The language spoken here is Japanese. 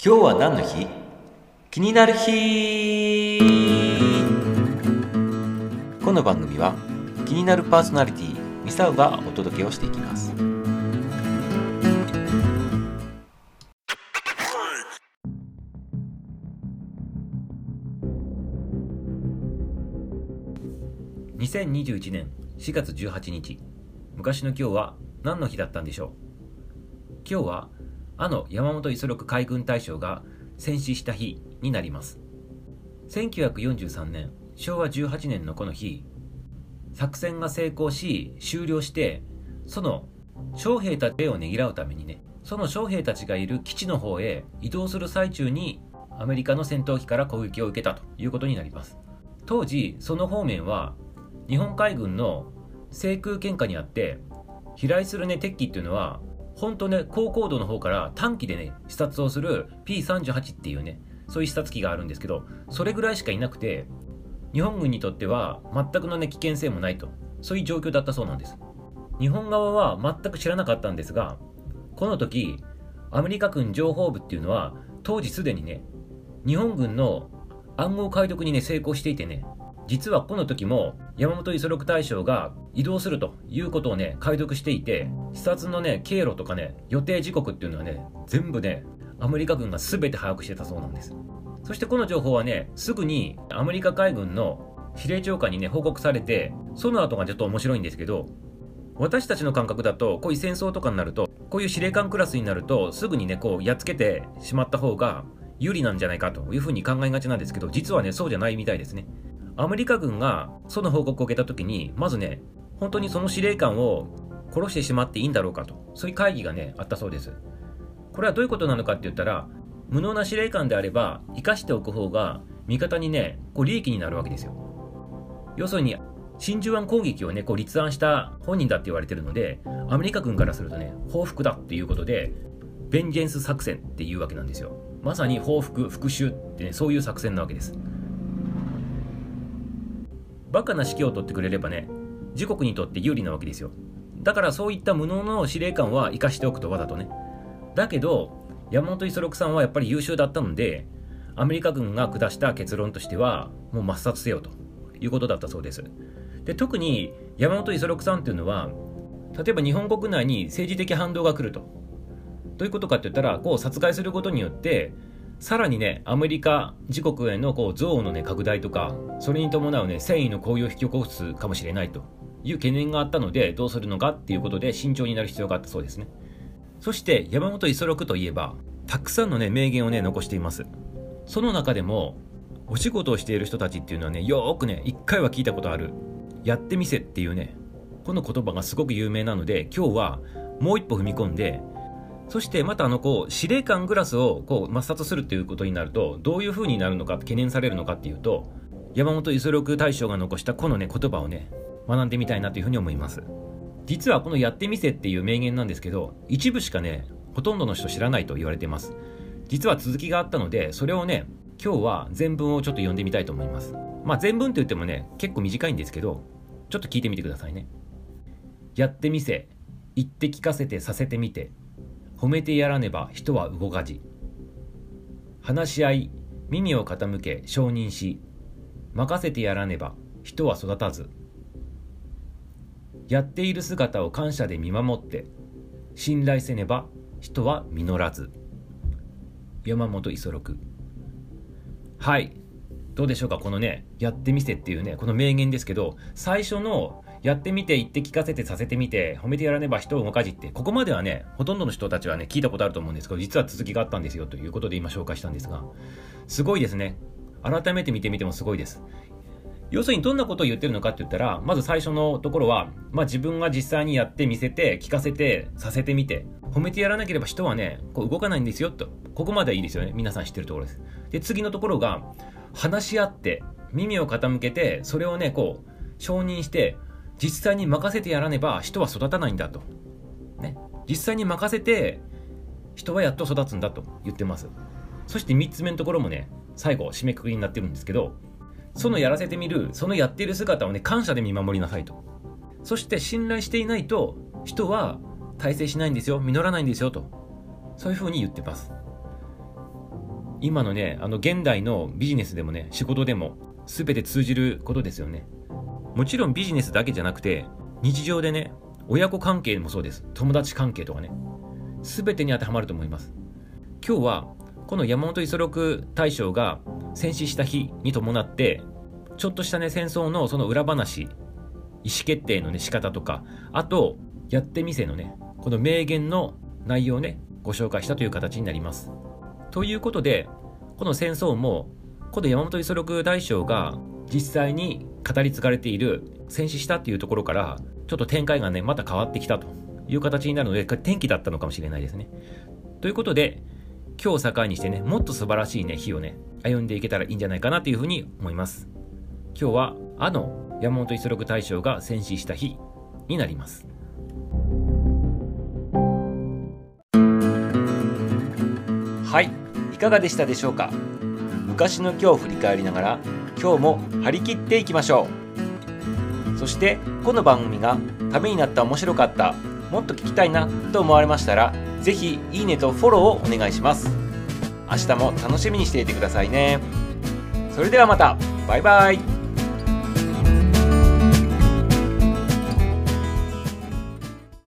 今日は何の日？気になる日。この番組は気になるパーソナリティミサウがお届けをしていきます。2021年4月18日。昔の今日は何の日だったんでしょう？今日はあの山本五十六海軍大将が戦死した日になります。1943年昭和18年のこの日作戦が成功し終了してその将兵たちをねぎらうためにねその将兵たちがいる基地の方へ移動する最中にアメリカの戦闘機から攻撃を受けたということになります。当時その方面は日本海軍の制空権下にあって飛来するね敵機っていうのは本当ね高高度の方から短期でね視察をする P38 っていうねそういう視察機があるんですけどそれぐらいしかいなくて日本軍にとっては全くのね危険性もないと。そういう状況だったそうなんです。日本側は全く知らなかったんですがこの時アメリカ軍情報部っていうのは当時すでにね日本軍の暗号解読にね成功していてね実はこの時も山本五十六大将が移動するということをね解読していて視察のね経路とかね予定時刻っていうのはね全部ねアメリカ軍が全て把握してたそうなんです。そしてこの情報はねすぐにアメリカ海軍の司令長官にね報告されてその後がちょっと面白いんですけど私たちの感覚だとこういう戦争とかになるとこういう司令官クラスになるとすぐにねこうやっつけてしまった方が有利なんじゃないかというふうに考えがちなんですけど実はねそうじゃないみたいですね。アメリカ軍がその報告を受けた時にまずね本当にその司令官を殺してしまっていいんだろうかと。そういう会議がねあったそうです。これはどういうことなのかって言ったら無能な司令官であれば生かしておく方が味方にねこう利益になるわけですよ。要するに真珠湾攻撃をねこう立案した本人だって言われてるのでアメリカ軍からするとね報復だっていうことでベンジェンス作戦っていうわけなんですよ。まさに報復復讐ってねそういう作戦なわけです。バカな指揮を取ってくれればね自国にとって有利なわけですよ。だからそういった無能の司令官は生かしておくとわざとね。だけど山本五十六さんはやっぱり優秀だったのでアメリカ軍が下した結論としてはもう抹殺せよということだったそうです。で特に山本五十六さんっていうのは例えば日本国内に政治的反動が来ると。どういうことかって言ったらこう殺害することによってさらにね、アメリカ自国へのこう憎悪の、ね、拡大とか、それに伴う、ね、戦意の高揚を引き起こすかもしれないという懸念があったので、どうするのかっていうことで慎重になる必要があったそうですね。そして山本五十六といえば、たくさんの、ね、名言を、ね、残しています。その中でも、お仕事をしている人たちっていうのはね、よーくね、一回は聞いたことある、やってみせっていうね、この言葉がすごく有名なので、今日はもう一歩踏み込んで、そしてまたあのこう司令官グラスをこう抹殺するっていうことになるとどういうふうになるのか懸念されるのかっていうと山本五十六大将が残したこのね言葉をね学んでみたいなというふうに思います。実はこのやってみせっていう名言なんですけど一部しかねほとんどの人知らないと言われてます。実は続きがあったのでそれをね今日は全文をちょっと読んでみたいと思います。まあ全文って言ってもね結構短いんですけどちょっと聞いてみてくださいね。やってみせ言って聞かせてさせてみて。褒めてやらねば人は動かじ。話し合い耳を傾け承認し任せてやらねば人は育たず。やっている姿を感謝で見守って信頼せねば人は実らず。山本五十六。はい。どうでしょうかこのねやってみせっていうねこの名言ですけど最初のやってみて言って聞かせてさせてみて褒めてやらねば人を動かじってここまではねほとんどの人たちはね聞いたことあると思うんですけど実は続きがあったんですよということで今紹介したんですがすごいですね。改めて見てみてもすごいです。要するにどんなことを言ってるのかって言ったらまず最初のところは、まあ、自分が実際にやってみせて聞かせてさせてみて褒めてやらなければ人はねこう動かないんですよと。ここまではいいですよね。皆さん知ってるところです。で次のところが話し合って耳を傾けてそれをねこう承認して実際に任せてやらねば人は育たないんだと。ね。実際に任せて人はやっと育つんだと言ってます。そして3つ目のところもね、最後締めくくりになってるんですけど、そのやらせてみる、そのやっている姿をね、感謝で見守りなさいと。そして信頼していないと人は大成しないんですよ、実らないんですよと。そういうふうに言ってます。今のねあの現代のビジネスでもね仕事でも全て通じることですよねもちろんビジネスだけじゃなくて日常でね親子関係もそうです。友達関係とかね。全てに当てはまると思います。今日はこの山本五十六大将が戦死した日に伴ってちょっとしたね戦争のその裏話意思決定のね仕方とかあとやってみせのねこの名言の内容をねご紹介したという形になります。ということでこの戦争もこの山本五十六大将が実際に語り継がれている戦死したっていうところからちょっと展開がねまた変わってきたと。いう形になるので転機だったのかもしれないですね。ということで今日を境にしてねもっと素晴らしいね日をね歩んでいけたらいいんじゃないかなというふうに思います。今日はあの山本五十六大将が戦死した日になります。はいいかがでしたでしょうか？昔の今日を振り返りながら今日も張り切っていきましょう。そしてこの番組がためになった面白かったもっと聞きたいなと思われましたら是非いいねとフォローをお願いします。明日も楽しみにしていてくださいね。それではまた。バイバイ。